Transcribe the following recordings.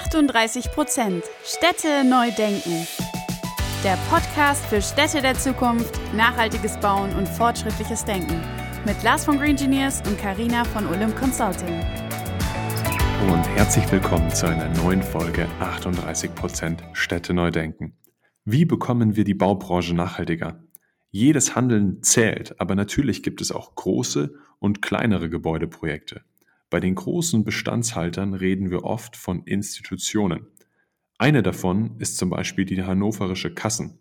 38 Prozent Städte neu denken. Der Podcast für Städte der Zukunft, nachhaltiges Bauen und fortschrittliches Denken. Mit Lars von Green Engineers und Karina von Olymp Consulting. Und herzlich willkommen zu einer neuen Folge 38 Prozent Städte neu denken. Wie bekommen wir die Baubranche nachhaltiger? Jedes Handeln zählt, aber natürlich gibt es auch große und kleinere Gebäudeprojekte. Bei den großen Bestandshaltern reden wir oft von Institutionen. Eine davon ist zum Beispiel die hannoverische Kassen.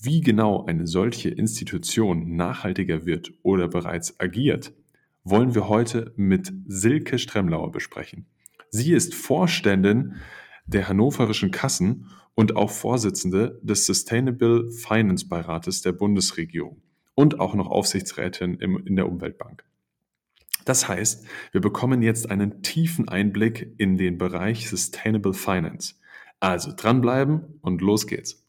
Wie genau eine solche Institution nachhaltiger wird oder bereits agiert, wollen wir heute mit Silke Stremlauer besprechen. Sie ist Vorständin der hannoverischen Kassen und auch Vorsitzende des Sustainable Finance Beirates der Bundesregierung und auch noch Aufsichtsrätin in der Umweltbank. Das heißt, wir bekommen jetzt einen tiefen Einblick in den Bereich Sustainable Finance. Also dranbleiben und los geht's.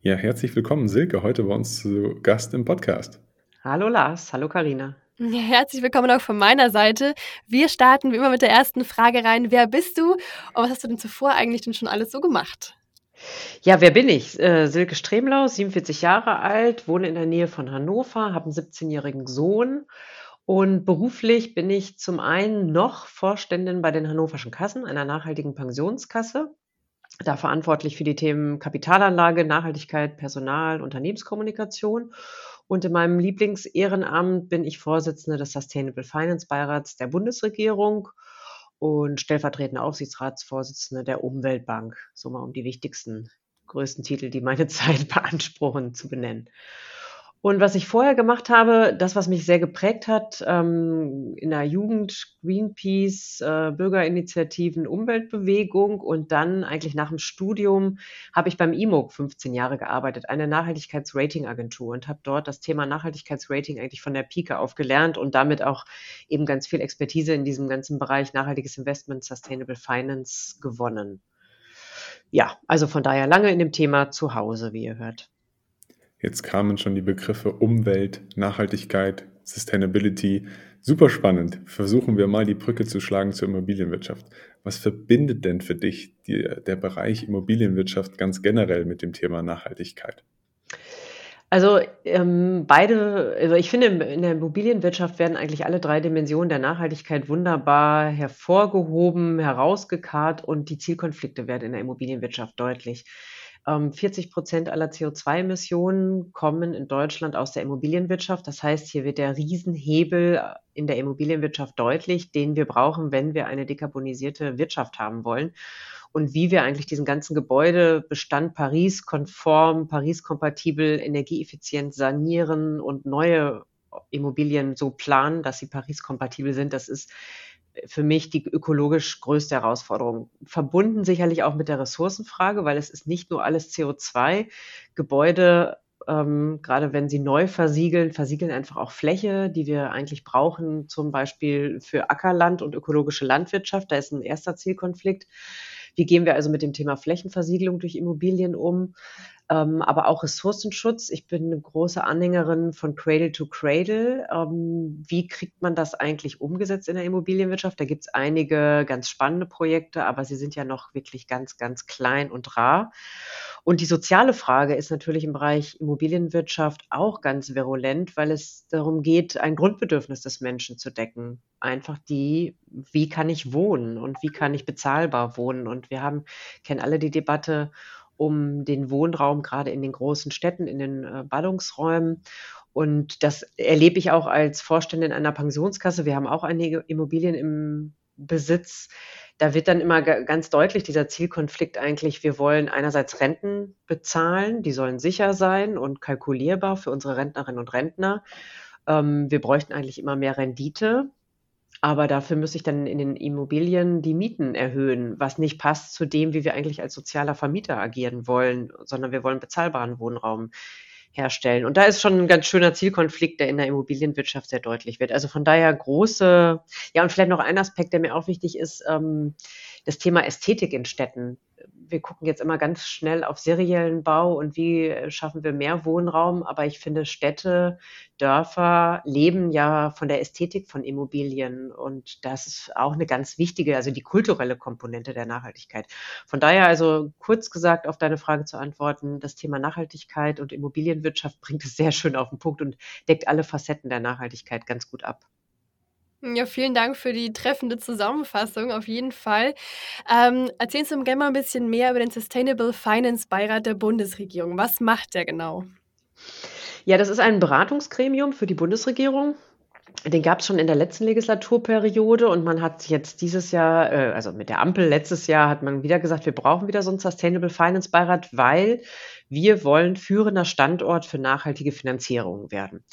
Ja, herzlich willkommen, Silke, heute bei uns zu Gast im Podcast. Hallo Lars, hallo Karina. Ja, herzlich willkommen auch von meiner Seite. Wir starten wie immer mit der ersten Frage rein. Wer bist du und was hast du denn zuvor eigentlich denn schon alles so gemacht? Ja, wer bin ich? Äh, Silke Stremlau, 47 Jahre alt, wohne in der Nähe von Hannover, habe einen 17-jährigen Sohn und beruflich bin ich zum einen noch Vorständin bei den Hannoverschen Kassen, einer nachhaltigen Pensionskasse, da verantwortlich für die Themen Kapitalanlage, Nachhaltigkeit, Personal, Unternehmenskommunikation. Und in meinem Lieblingsehrenamt bin ich Vorsitzende des Sustainable Finance Beirats der Bundesregierung und stellvertretende Aufsichtsratsvorsitzende der Umweltbank. So mal um die wichtigsten, größten Titel, die meine Zeit beanspruchen, zu benennen. Und was ich vorher gemacht habe, das, was mich sehr geprägt hat, ähm, in der Jugend, Greenpeace, äh, Bürgerinitiativen, Umweltbewegung und dann eigentlich nach dem Studium habe ich beim IMOG 15 Jahre gearbeitet, eine Nachhaltigkeitsratingagentur und habe dort das Thema Nachhaltigkeitsrating eigentlich von der Pike auf gelernt und damit auch eben ganz viel Expertise in diesem ganzen Bereich nachhaltiges Investment, Sustainable Finance gewonnen. Ja, also von daher lange in dem Thema zu Hause, wie ihr hört. Jetzt kamen schon die Begriffe Umwelt, Nachhaltigkeit, Sustainability. Super spannend. Versuchen wir mal die Brücke zu schlagen zur Immobilienwirtschaft. Was verbindet denn für dich die, der Bereich Immobilienwirtschaft ganz generell mit dem Thema Nachhaltigkeit? Also ähm, beide, also ich finde, in der Immobilienwirtschaft werden eigentlich alle drei Dimensionen der Nachhaltigkeit wunderbar hervorgehoben, herausgekarrt und die Zielkonflikte werden in der Immobilienwirtschaft deutlich. 40 ähm, Prozent aller CO2-Emissionen kommen in Deutschland aus der Immobilienwirtschaft. Das heißt, hier wird der Riesenhebel äh, in der Immobilienwirtschaft deutlich, den wir brauchen, wenn wir eine dekarbonisierte Wirtschaft haben wollen. Und wie wir eigentlich diesen ganzen Gebäudebestand Paris-konform, Paris-kompatibel, energieeffizient sanieren und neue Immobilien so planen, dass sie Paris-kompatibel sind, das ist für mich die ökologisch größte Herausforderung. Verbunden sicherlich auch mit der Ressourcenfrage, weil es ist nicht nur alles CO2. Gebäude, ähm, gerade wenn sie neu versiegeln, versiegeln einfach auch Fläche, die wir eigentlich brauchen, zum Beispiel für Ackerland und ökologische Landwirtschaft. Da ist ein erster Zielkonflikt. Wie gehen wir also mit dem Thema Flächenversiegelung durch Immobilien um? Ähm, aber auch Ressourcenschutz. Ich bin eine große Anhängerin von Cradle to Cradle. Ähm, wie kriegt man das eigentlich umgesetzt in der Immobilienwirtschaft? Da gibt es einige ganz spannende Projekte, aber sie sind ja noch wirklich ganz, ganz klein und rar. Und die soziale Frage ist natürlich im Bereich Immobilienwirtschaft auch ganz virulent, weil es darum geht, ein Grundbedürfnis des Menschen zu decken. Einfach die, wie kann ich wohnen und wie kann ich bezahlbar wohnen? Und wir haben, kennen alle die Debatte um den Wohnraum, gerade in den großen Städten, in den äh, Ballungsräumen. Und das erlebe ich auch als Vorständin einer Pensionskasse. Wir haben auch einige Immobilien im Besitz. Da wird dann immer ganz deutlich dieser Zielkonflikt eigentlich, wir wollen einerseits Renten bezahlen, die sollen sicher sein und kalkulierbar für unsere Rentnerinnen und Rentner. Ähm, wir bräuchten eigentlich immer mehr Rendite. Aber dafür müsste ich dann in den Immobilien die Mieten erhöhen, was nicht passt zu dem, wie wir eigentlich als sozialer Vermieter agieren wollen, sondern wir wollen bezahlbaren Wohnraum herstellen. Und da ist schon ein ganz schöner Zielkonflikt, der in der Immobilienwirtschaft sehr deutlich wird. Also von daher große, ja, und vielleicht noch ein Aspekt, der mir auch wichtig ist, ähm, das Thema Ästhetik in Städten. Wir gucken jetzt immer ganz schnell auf seriellen Bau und wie schaffen wir mehr Wohnraum. Aber ich finde, Städte, Dörfer leben ja von der Ästhetik von Immobilien. Und das ist auch eine ganz wichtige, also die kulturelle Komponente der Nachhaltigkeit. Von daher also kurz gesagt auf deine Frage zu antworten, das Thema Nachhaltigkeit und Immobilienwirtschaft bringt es sehr schön auf den Punkt und deckt alle Facetten der Nachhaltigkeit ganz gut ab. Ja, vielen Dank für die treffende Zusammenfassung, auf jeden Fall. Ähm, erzählen Sie mir gerne mal ein bisschen mehr über den Sustainable Finance Beirat der Bundesregierung. Was macht der genau? Ja, das ist ein Beratungsgremium für die Bundesregierung. Den gab es schon in der letzten Legislaturperiode und man hat jetzt dieses Jahr, äh, also mit der Ampel letztes Jahr, hat man wieder gesagt, wir brauchen wieder so einen Sustainable Finance Beirat, weil wir wollen führender Standort für nachhaltige Finanzierung werden.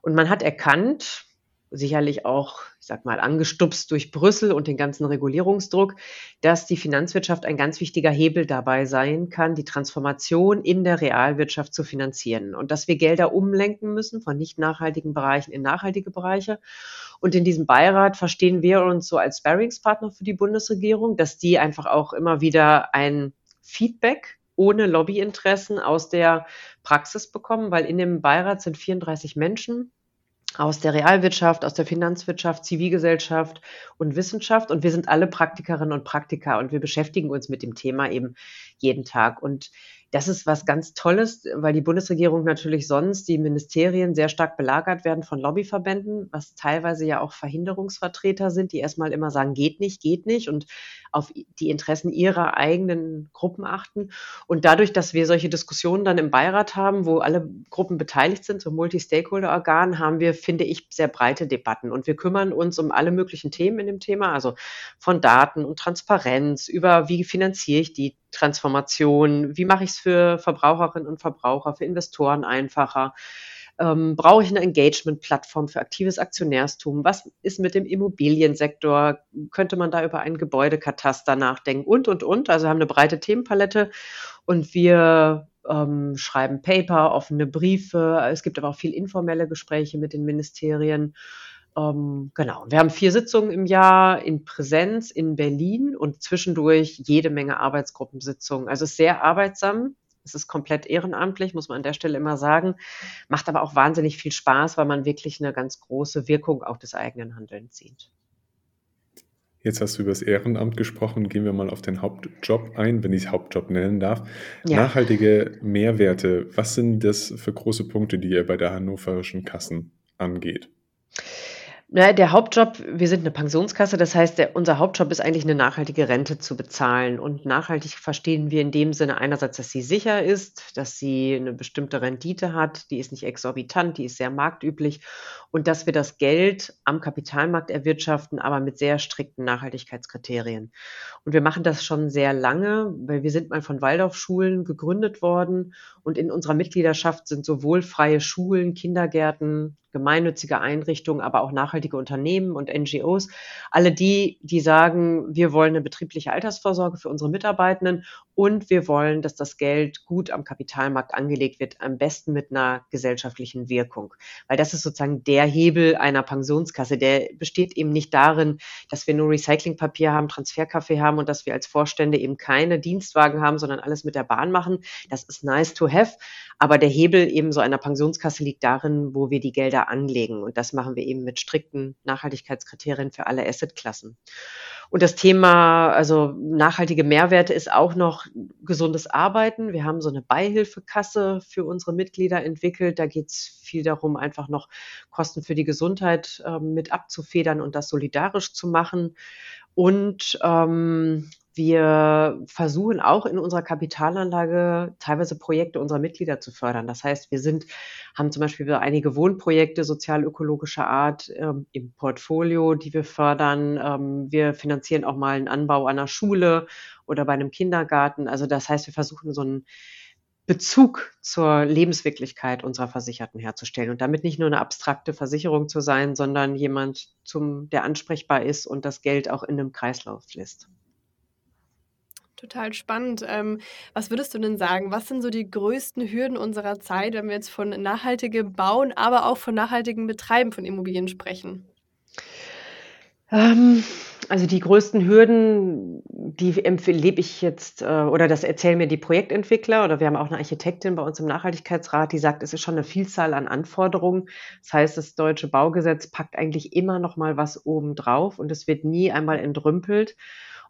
Und man hat erkannt, sicherlich auch, ich sag mal, angestupst durch Brüssel und den ganzen Regulierungsdruck, dass die Finanzwirtschaft ein ganz wichtiger Hebel dabei sein kann, die Transformation in der Realwirtschaft zu finanzieren und dass wir Gelder umlenken müssen von nicht nachhaltigen Bereichen in nachhaltige Bereiche. Und in diesem Beirat verstehen wir uns so als Sparringspartner für die Bundesregierung, dass die einfach auch immer wieder ein Feedback ohne Lobbyinteressen aus der Praxis bekommen, weil in dem Beirat sind 34 Menschen, aus der Realwirtschaft, aus der Finanzwirtschaft, Zivilgesellschaft und Wissenschaft. Und wir sind alle Praktikerinnen und Praktiker und wir beschäftigen uns mit dem Thema eben jeden Tag. Und das ist was ganz Tolles, weil die Bundesregierung natürlich sonst die Ministerien sehr stark belagert werden von Lobbyverbänden, was teilweise ja auch Verhinderungsvertreter sind, die erstmal immer sagen, geht nicht, geht nicht und auf die Interessen ihrer eigenen Gruppen achten. Und dadurch, dass wir solche Diskussionen dann im Beirat haben, wo alle Gruppen beteiligt sind, so Multi-Stakeholder-Organ, haben wir, finde ich, sehr breite Debatten. Und wir kümmern uns um alle möglichen Themen in dem Thema, also von Daten und Transparenz über, wie finanziere ich die Transformation, wie mache ich es für Verbraucherinnen und Verbraucher, für Investoren einfacher. Ähm, brauche ich eine Engagement-Plattform für aktives Aktionärstum? Was ist mit dem Immobiliensektor? Könnte man da über einen Gebäudekataster nachdenken? Und, und, und. Also haben eine breite Themenpalette und wir ähm, schreiben Paper, offene Briefe. Es gibt aber auch viel informelle Gespräche mit den Ministerien. Ähm, genau. Wir haben vier Sitzungen im Jahr in Präsenz in Berlin und zwischendurch jede Menge Arbeitsgruppensitzungen. Also sehr arbeitsam. Es ist komplett ehrenamtlich, muss man an der Stelle immer sagen. Macht aber auch wahnsinnig viel Spaß, weil man wirklich eine ganz große Wirkung auch des eigenen Handelns sieht. Jetzt hast du über das Ehrenamt gesprochen. Gehen wir mal auf den Hauptjob ein, wenn ich es Hauptjob nennen darf. Ja. Nachhaltige Mehrwerte. Was sind das für große Punkte, die ihr bei der hannoverischen Kassen angeht? Na, der Hauptjob, wir sind eine Pensionskasse, das heißt, der, unser Hauptjob ist eigentlich eine nachhaltige Rente zu bezahlen. Und nachhaltig verstehen wir in dem Sinne einerseits, dass sie sicher ist, dass sie eine bestimmte Rendite hat, die ist nicht exorbitant, die ist sehr marktüblich und dass wir das Geld am Kapitalmarkt erwirtschaften, aber mit sehr strikten Nachhaltigkeitskriterien. Und wir machen das schon sehr lange, weil wir sind mal von Waldorfschulen gegründet worden und in unserer Mitgliedschaft sind sowohl freie Schulen, Kindergärten, gemeinnützige Einrichtungen, aber auch nachhaltige Unternehmen und NGOs. Alle die, die sagen, wir wollen eine betriebliche Altersvorsorge für unsere Mitarbeitenden und wir wollen, dass das Geld gut am Kapitalmarkt angelegt wird, am besten mit einer gesellschaftlichen Wirkung. Weil das ist sozusagen der Hebel einer Pensionskasse. Der besteht eben nicht darin, dass wir nur Recyclingpapier haben, Transferkaffee haben und dass wir als Vorstände eben keine Dienstwagen haben, sondern alles mit der Bahn machen. Das ist nice to have. Aber der Hebel eben so einer Pensionskasse liegt darin, wo wir die Gelder anlegen. Und das machen wir eben mit strikten Nachhaltigkeitskriterien für alle Assetklassen. Und das Thema, also nachhaltige Mehrwerte ist auch noch gesundes Arbeiten. Wir haben so eine Beihilfekasse für unsere Mitglieder entwickelt. Da geht es viel darum, einfach noch Kosten für die Gesundheit äh, mit abzufedern und das solidarisch zu machen. Und ähm, wir versuchen auch in unserer Kapitalanlage teilweise Projekte unserer Mitglieder zu fördern. Das heißt, wir sind, haben zum Beispiel einige Wohnprojekte sozial-ökologischer Art ähm, im Portfolio, die wir fördern. Ähm, wir finanzieren auch mal einen Anbau einer Schule oder bei einem Kindergarten. Also das heißt, wir versuchen so einen Bezug zur Lebenswirklichkeit unserer Versicherten herzustellen und damit nicht nur eine abstrakte Versicherung zu sein, sondern jemand, zum, der ansprechbar ist und das Geld auch in einem Kreislauf lässt. Total spannend. Ähm, was würdest du denn sagen? Was sind so die größten Hürden unserer Zeit, wenn wir jetzt von nachhaltigem Bauen, aber auch von nachhaltigem Betreiben von Immobilien sprechen? Ähm, Also die größten Hürden, die lebe ich jetzt, äh, oder das erzählen mir die Projektentwickler, oder wir haben auch eine Architektin bei uns im Nachhaltigkeitsrat, die sagt, es ist schon eine Vielzahl an Anforderungen. Das heißt, das deutsche Baugesetz packt eigentlich immer noch mal was oben drauf und es wird nie einmal entrümpelt.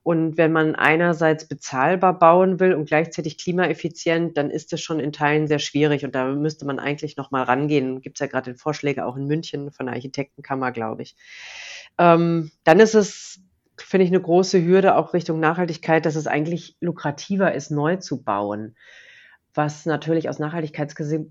Und wenn man einerseits bezahlbar bauen will und gleichzeitig klimaeffizient, dann ist das schon in Teilen sehr schwierig. Und da müsste man eigentlich noch mal rangehen. Gibt es ja gerade Vorschläge auch in München von der Architektenkammer, glaube ich. Ähm, dann ist es, finde ich, eine große Hürde auch Richtung Nachhaltigkeit, dass es eigentlich lukrativer ist, neu zu bauen. Was natürlich aus Nachhaltigkeitsgesicht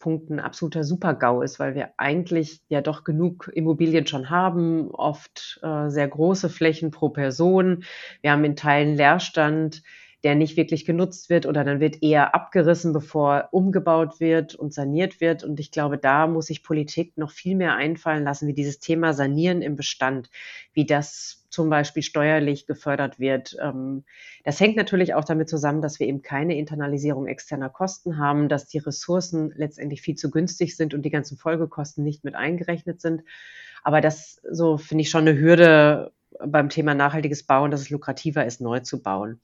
Punkten ein absoluter Super-GAU ist, weil wir eigentlich ja doch genug Immobilien schon haben, oft äh, sehr große Flächen pro Person. Wir haben in Teilen Leerstand, der nicht wirklich genutzt wird oder dann wird eher abgerissen, bevor umgebaut wird und saniert wird. Und ich glaube, da muss sich Politik noch viel mehr einfallen lassen, wie dieses Thema Sanieren im Bestand, wie das zum Beispiel steuerlich gefördert wird. Ähm, das hängt natürlich auch damit zusammen, dass wir eben keine Internalisierung externer Kosten haben, dass die Ressourcen letztendlich viel zu günstig sind und die ganzen Folgekosten nicht mit eingerechnet sind. Aber das, so finde ich schon eine Hürde beim Thema nachhaltiges Bauen, dass es lukrativer ist, neu zu bauen.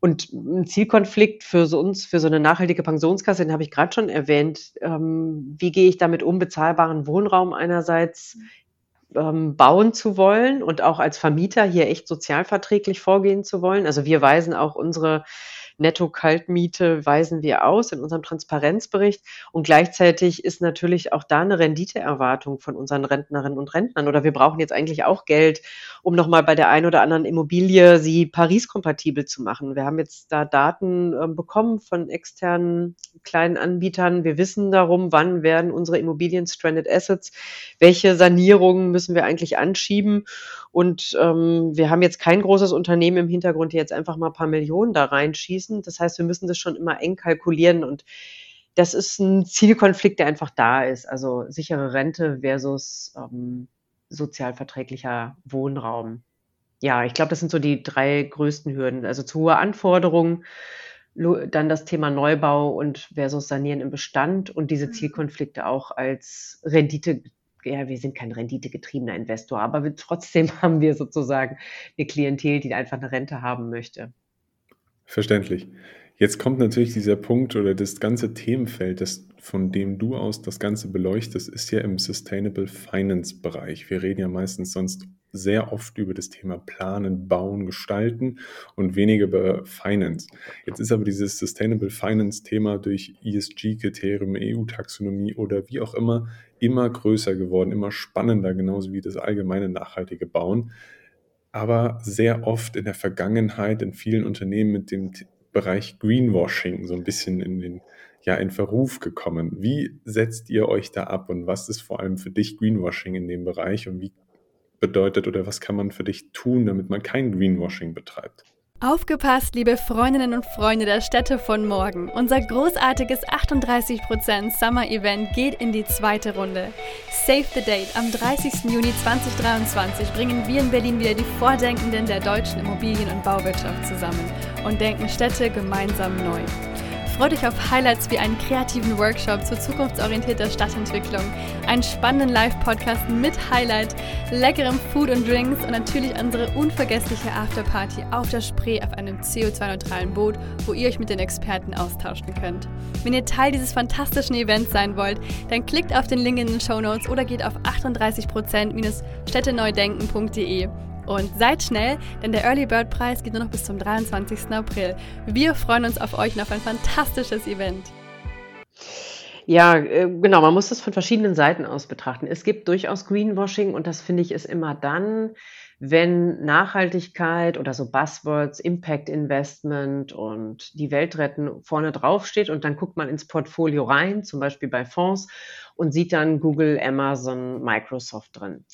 Und ein Zielkonflikt für so uns, für so eine nachhaltige Pensionskasse, den habe ich gerade schon erwähnt. Ähm, wie gehe ich damit um, bezahlbaren Wohnraum einerseits ähm, bauen zu wollen und auch als Vermieter hier echt sozialverträglich vorgehen zu wollen. Also wir weisen auch unsere Netto-Kaltmiete weisen wir aus in unserem Transparenzbericht. Und gleichzeitig ist natürlich auch da eine Renditeerwartung von unseren Rentnerinnen und Rentnern. Oder wir brauchen jetzt eigentlich auch Geld, um nochmal bei der einen oder anderen Immobilie sie Paris-kompatibel zu machen. Wir haben jetzt da Daten äh, bekommen von externen kleinen Anbietern. Wir wissen darum, wann werden unsere Immobilien Stranded Assets, welche Sanierungen müssen wir eigentlich anschieben. Und ähm, wir haben jetzt kein großes Unternehmen im Hintergrund, die jetzt einfach mal ein paar Millionen da reinschießen. Das heißt, wir müssen das schon immer eng kalkulieren und das ist ein Zielkonflikt, der einfach da ist. Also sichere Rente versus ähm, sozialverträglicher Wohnraum. Ja, ich glaube, das sind so die drei größten Hürden. Also zu hohe Anforderungen, dann das Thema Neubau und versus Sanieren im Bestand und diese mhm. Zielkonflikte auch als Rendite ja, wir sind kein renditegetriebener Investor, aber wir, trotzdem haben wir sozusagen eine Klientel, die einfach eine Rente haben möchte. Verständlich. Jetzt kommt natürlich dieser Punkt oder das ganze Themenfeld, das, von dem du aus das Ganze beleuchtest, ist ja im Sustainable Finance Bereich. Wir reden ja meistens sonst sehr oft über das Thema Planen, Bauen, Gestalten und weniger über Finance. Jetzt ist aber dieses Sustainable Finance Thema durch ESG-Kriterien, EU-Taxonomie oder wie auch immer immer größer geworden, immer spannender, genauso wie das allgemeine nachhaltige Bauen. Aber sehr oft in der Vergangenheit in vielen Unternehmen mit dem Bereich Greenwashing so ein bisschen in den ja in Verruf gekommen. Wie setzt ihr euch da ab und was ist vor allem für dich Greenwashing in dem Bereich und wie bedeutet oder was kann man für dich tun, damit man kein Greenwashing betreibt? Aufgepasst, liebe Freundinnen und Freunde der Städte von morgen. Unser großartiges 38% Summer Event geht in die zweite Runde. Save the Date. Am 30. Juni 2023 bringen wir in Berlin wieder die Vordenkenden der deutschen Immobilien- und Bauwirtschaft zusammen und denken Städte gemeinsam neu. Freut euch auf Highlights wie einen kreativen Workshop zur zukunftsorientierter Stadtentwicklung, einen spannenden Live-Podcast mit Highlight, leckerem Food und Drinks und natürlich unsere unvergessliche Afterparty auf der Spree auf einem CO2-neutralen Boot, wo ihr euch mit den Experten austauschen könnt. Wenn ihr Teil dieses fantastischen Events sein wollt, dann klickt auf den Link in den Show Notes oder geht auf 38%-städteneudenken.de und seid schnell, denn der Early Bird Preis geht nur noch bis zum 23. April. Wir freuen uns auf euch und auf ein fantastisches Event. Ja, äh, genau, man muss das von verschiedenen Seiten aus betrachten. Es gibt durchaus Greenwashing und das finde ich ist immer dann, wenn Nachhaltigkeit oder so Buzzwords, Impact Investment und die Welt retten vorne drauf steht und dann guckt man ins Portfolio rein, zum Beispiel bei Fonds und sieht dann Google, Amazon, Microsoft drin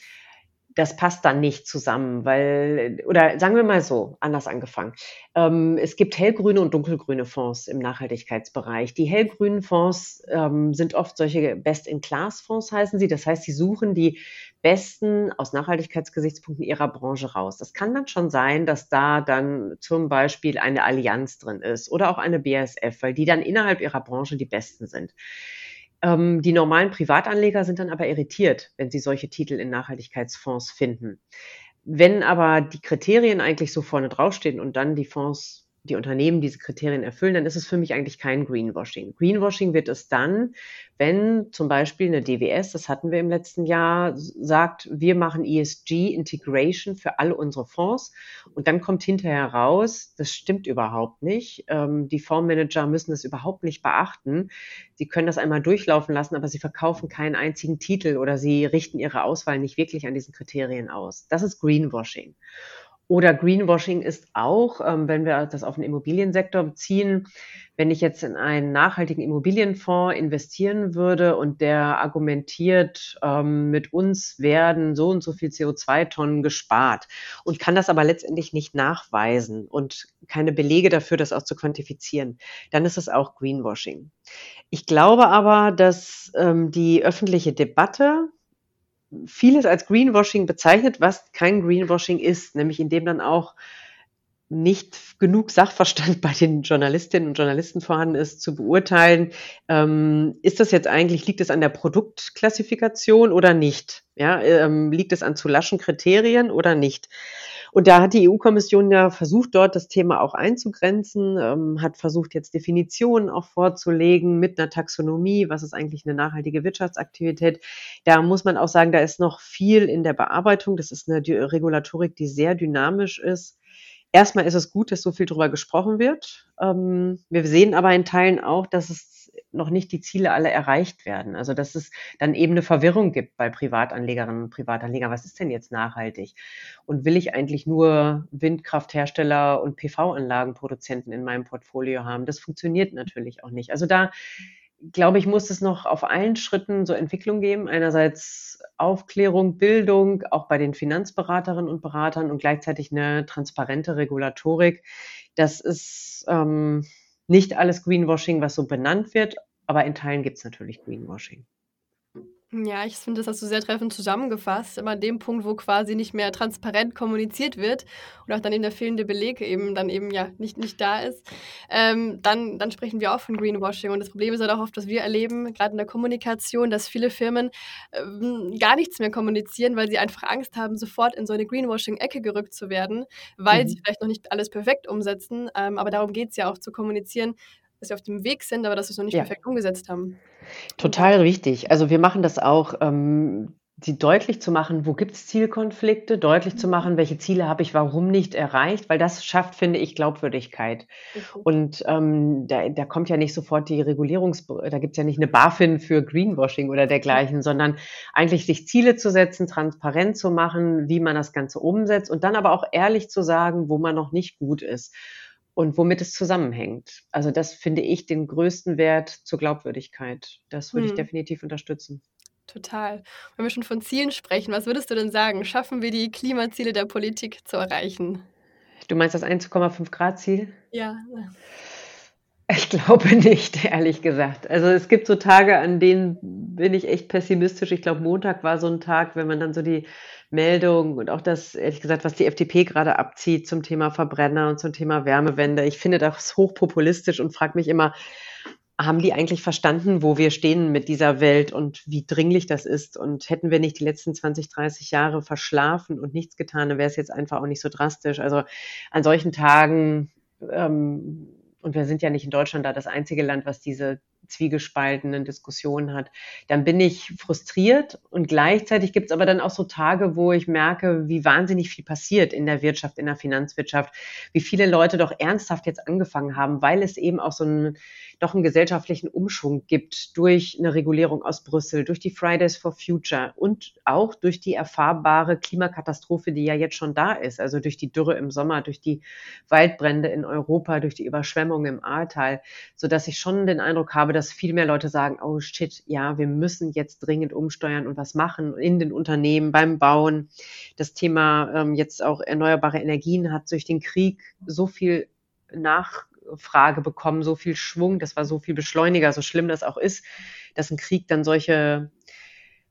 das passt dann nicht zusammen, weil, oder sagen wir mal so, anders angefangen. Ähm, es gibt hellgrüne und dunkelgrüne Fonds im Nachhaltigkeitsbereich. Die hellgrünen Fonds ähm, sind oft solche Best-in-Class-Fonds, heißen sie. Das heißt, sie suchen die besten aus Nachhaltigkeitsgesichtspunkten ihrer Branche raus. Das kann dann schon sein, dass da dann zum Beispiel eine Allianz drin ist oder auch eine BASF, weil die dann innerhalb ihrer Branche die besten sind. Ähm, die normalen Privatanleger sind dann aber irritiert, wenn sie solche Titel in Nachhaltigkeitsfonds finden. wenn aber die Kriterien eigentlich so vorne draufstehen und dann die Fonds die Unternehmen diese Kriterien erfüllen, dann ist es für mich eigentlich kein Greenwashing. Greenwashing wird es dann, wenn zum Beispiel eine DWS, das hatten wir im letzten Jahr, sagt, wir machen ESG-Integration für alle unsere Fonds und dann kommt hinterher raus, das stimmt überhaupt nicht. Ähm, die Fondsmanager müssen das überhaupt nicht beachten. Sie können das einmal durchlaufen lassen, aber sie verkaufen keinen einzigen Titel oder sie richten ihre Auswahl nicht wirklich an diesen Kriterien aus. Das ist Greenwashing. Oder Greenwashing ist auch, ähm, wenn wir das auf den Immobiliensektor beziehen, wenn ich jetzt in einen nachhaltigen Immobilienfonds investieren würde und der argumentiert, ähm, mit uns werden so und so viel CO2-Tonnen gespart und kann das aber letztendlich nicht nachweisen und keine Belege dafür, das auch zu quantifizieren, dann ist es auch Greenwashing. Ich glaube aber, dass ähm, die öffentliche Debatte vieles als Greenwashing bezeichnet, was kein Greenwashing ist, nämlich indem dann auch nicht genug Sachverstand bei den Journalistinnen und Journalisten vorhanden ist, zu beurteilen, ähm, ist das jetzt eigentlich, liegt es an der Produktklassifikation oder nicht? Ja, ähm, liegt es an zu laschen Kriterien oder nicht? Und da hat die EU-Kommission ja versucht, dort das Thema auch einzugrenzen, ähm, hat versucht, jetzt Definitionen auch vorzulegen mit einer Taxonomie, was ist eigentlich eine nachhaltige Wirtschaftsaktivität. Da muss man auch sagen, da ist noch viel in der Bearbeitung. Das ist eine Regulatorik, die sehr dynamisch ist. Erstmal ist es gut, dass so viel darüber gesprochen wird. Ähm, wir sehen aber in Teilen auch, dass es noch nicht die Ziele alle erreicht werden. Also dass es dann eben eine Verwirrung gibt bei Privatanlegerinnen und Privatanlegern. Was ist denn jetzt nachhaltig? Und will ich eigentlich nur Windkrafthersteller und PV-Anlagenproduzenten in meinem Portfolio haben? Das funktioniert natürlich auch nicht. Also da glaube ich, muss es noch auf allen Schritten so Entwicklung geben. Einerseits Aufklärung, Bildung, auch bei den Finanzberaterinnen und Beratern und gleichzeitig eine transparente Regulatorik. Das ist ähm, nicht alles Greenwashing, was so benannt wird, aber in Teilen gibt es natürlich Greenwashing. Ja, ich finde, das hast du sehr treffend zusammengefasst. Immer an dem Punkt, wo quasi nicht mehr transparent kommuniziert wird und auch dann eben der fehlende Beleg eben dann eben ja nicht, nicht da ist, ähm, dann, dann sprechen wir auch von Greenwashing. Und das Problem ist halt auch oft, dass wir erleben, gerade in der Kommunikation, dass viele Firmen ähm, gar nichts mehr kommunizieren, weil sie einfach Angst haben, sofort in so eine Greenwashing-Ecke gerückt zu werden, weil mhm. sie vielleicht noch nicht alles perfekt umsetzen. Ähm, aber darum geht es ja auch zu kommunizieren, dass sie auf dem Weg sind, aber dass sie es noch nicht ja. perfekt umgesetzt haben. Total wichtig. Also wir machen das auch, ähm, sie deutlich zu machen, wo gibt es Zielkonflikte, deutlich zu mhm. machen, welche Ziele habe ich warum nicht erreicht, weil das schafft, finde ich, Glaubwürdigkeit. Mhm. Und ähm, da, da kommt ja nicht sofort die Regulierungs, da gibt es ja nicht eine BaFin für Greenwashing oder dergleichen, mhm. sondern eigentlich sich Ziele zu setzen, transparent zu machen, wie man das Ganze umsetzt und dann aber auch ehrlich zu sagen, wo man noch nicht gut ist und womit es zusammenhängt. Also das finde ich den größten Wert zur Glaubwürdigkeit. Das würde hm. ich definitiv unterstützen. Total. Wenn wir schon von Zielen sprechen, was würdest du denn sagen? Schaffen wir die Klimaziele der Politik zu erreichen? Du meinst das 1,5 Grad Ziel? Ja. Ich glaube nicht, ehrlich gesagt. Also es gibt so Tage, an denen bin ich echt pessimistisch. Ich glaube, Montag war so ein Tag, wenn man dann so die Meldung und auch das, ehrlich gesagt, was die FDP gerade abzieht zum Thema Verbrenner und zum Thema Wärmewende. Ich finde das hochpopulistisch und frage mich immer, haben die eigentlich verstanden, wo wir stehen mit dieser Welt und wie dringlich das ist? Und hätten wir nicht die letzten 20, 30 Jahre verschlafen und nichts getan, dann wäre es jetzt einfach auch nicht so drastisch. Also an solchen Tagen, ähm, und wir sind ja nicht in Deutschland da das einzige Land, was diese zwiegespaltenen Diskussionen hat, dann bin ich frustriert und gleichzeitig gibt es aber dann auch so Tage, wo ich merke, wie wahnsinnig viel passiert in der Wirtschaft, in der Finanzwirtschaft, wie viele Leute doch ernsthaft jetzt angefangen haben, weil es eben auch so einen, doch einen gesellschaftlichen Umschwung gibt durch eine Regulierung aus Brüssel, durch die Fridays for Future und auch durch die erfahrbare Klimakatastrophe, die ja jetzt schon da ist, also durch die Dürre im Sommer, durch die Waldbrände in Europa, durch die Überschwemmungen im Ahrtal, so dass ich schon den Eindruck habe, dass viel mehr Leute sagen, oh shit, ja, wir müssen jetzt dringend umsteuern und was machen in den Unternehmen, beim Bauen. Das Thema ähm, jetzt auch erneuerbare Energien hat durch den Krieg so viel Nachfrage bekommen, so viel Schwung, das war so viel Beschleuniger, so schlimm das auch ist, dass ein Krieg dann solche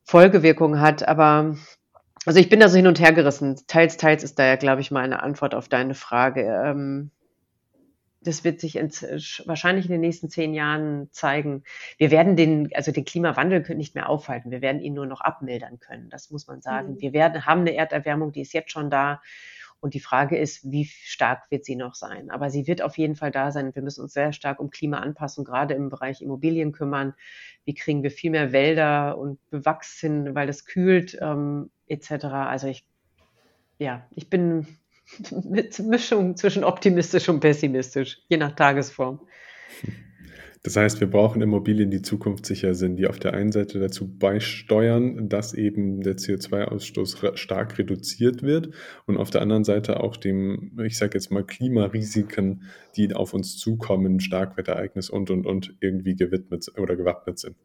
Folgewirkungen hat. Aber also ich bin da so hin und her gerissen. Teils, teils ist da ja, glaube ich, mal eine Antwort auf deine Frage. Ähm, das wird sich in, wahrscheinlich in den nächsten zehn Jahren zeigen. Wir werden den, also den Klimawandel nicht mehr aufhalten. Wir werden ihn nur noch abmildern können. Das muss man sagen. Mhm. Wir werden, haben eine Erderwärmung, die ist jetzt schon da. Und die Frage ist, wie stark wird sie noch sein? Aber sie wird auf jeden Fall da sein. Wir müssen uns sehr stark um Klimaanpassung, gerade im Bereich Immobilien kümmern. Wie kriegen wir viel mehr Wälder und Bewachs hin, weil es kühlt, ähm, etc. Also ich, ja, ich bin mit Mischung zwischen optimistisch und pessimistisch, je nach Tagesform. Das heißt, wir brauchen Immobilien, die zukunftssicher sind, die auf der einen Seite dazu beisteuern, dass eben der CO2-Ausstoß stark reduziert wird und auf der anderen Seite auch dem, ich sage jetzt mal, Klimarisiken, die auf uns zukommen, Starkwetterereignis und und und irgendwie gewidmet oder gewappnet sind.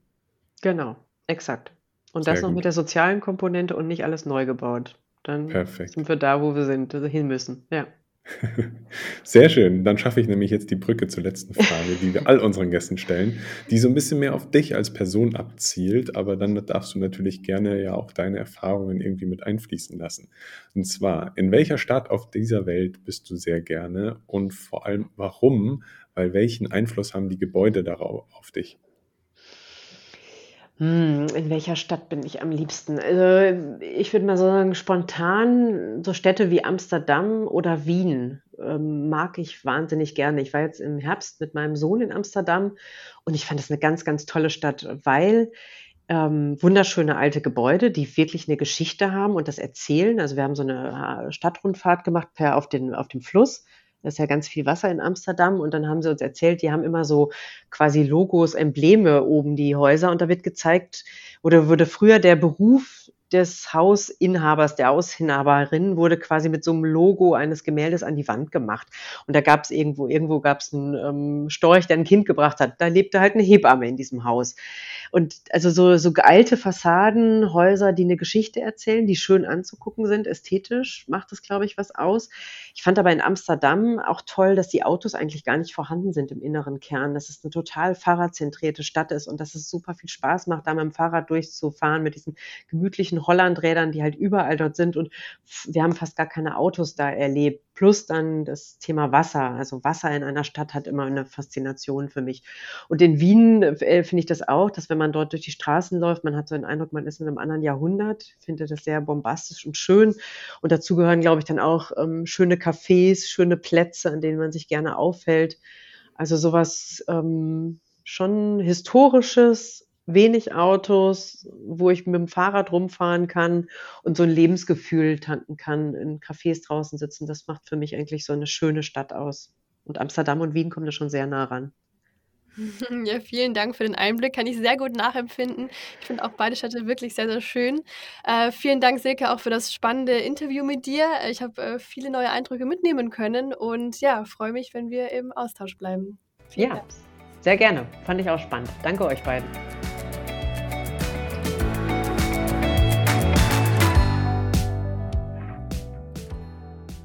Genau, exakt. Und Sehr das noch gut. mit der sozialen Komponente und nicht alles neu gebaut. Dann Perfekt. sind wir da, wo wir sind, also hin müssen. Ja. Sehr schön. Dann schaffe ich nämlich jetzt die Brücke zur letzten Frage, die wir all unseren Gästen stellen, die so ein bisschen mehr auf dich als Person abzielt, aber dann darfst du natürlich gerne ja auch deine Erfahrungen irgendwie mit einfließen lassen. Und zwar, in welcher Stadt auf dieser Welt bist du sehr gerne und vor allem warum? Weil welchen Einfluss haben die Gebäude darauf auf dich? Hm, in welcher Stadt bin ich am liebsten? Also, ich würde mal so sagen, spontan so Städte wie Amsterdam oder Wien ähm, mag ich wahnsinnig gerne. Ich war jetzt im Herbst mit meinem Sohn in Amsterdam und ich fand das eine ganz, ganz tolle Stadt, weil ähm, wunderschöne alte Gebäude, die wirklich eine Geschichte haben und das erzählen. Also wir haben so eine äh, Stadtrundfahrt gemacht per auf den auf dem Fluss da ist ja ganz viel Wasser in Amsterdam und dann haben sie uns erzählt, die haben immer so quasi Logos, Embleme oben die Häuser und da wird gezeigt oder wurde früher der Beruf des Hausinhabers, der Hausinhaberin wurde quasi mit so einem Logo eines Gemäldes an die Wand gemacht. Und da gab es irgendwo, irgendwo gab es einen ähm, Storch, der ein Kind gebracht hat. Da lebte halt eine Hebamme in diesem Haus. Und also so, so alte Fassaden, Häuser, die eine Geschichte erzählen, die schön anzugucken sind, ästhetisch, macht das, glaube ich, was aus. Ich fand aber in Amsterdam auch toll, dass die Autos eigentlich gar nicht vorhanden sind im inneren Kern, dass es eine total fahrradzentrierte Stadt ist und dass es super viel Spaß macht, da mit dem Fahrrad durchzufahren, mit diesen gemütlichen Hollandrädern, die halt überall dort sind. Und wir haben fast gar keine Autos da erlebt. Plus dann das Thema Wasser. Also Wasser in einer Stadt hat immer eine Faszination für mich. Und in Wien äh, finde ich das auch, dass wenn man dort durch die Straßen läuft, man hat so den Eindruck, man ist in einem anderen Jahrhundert. Ich finde das sehr bombastisch und schön. Und dazu gehören, glaube ich, dann auch ähm, schöne Cafés, schöne Plätze, an denen man sich gerne aufhält. Also sowas ähm, schon historisches, wenig Autos, wo ich mit dem Fahrrad rumfahren kann und so ein Lebensgefühl tanken kann, in Cafés draußen sitzen. Das macht für mich eigentlich so eine schöne Stadt aus. Und Amsterdam und Wien kommen da schon sehr nah ran. Ja, vielen Dank für den Einblick. Kann ich sehr gut nachempfinden. Ich finde auch beide Städte wirklich sehr, sehr schön. Äh, vielen Dank, Silke, auch für das spannende Interview mit dir. Ich habe äh, viele neue Eindrücke mitnehmen können und ja, freue mich, wenn wir im Austausch bleiben. Vielen ja, Dank. sehr gerne. Fand ich auch spannend. Danke euch beiden.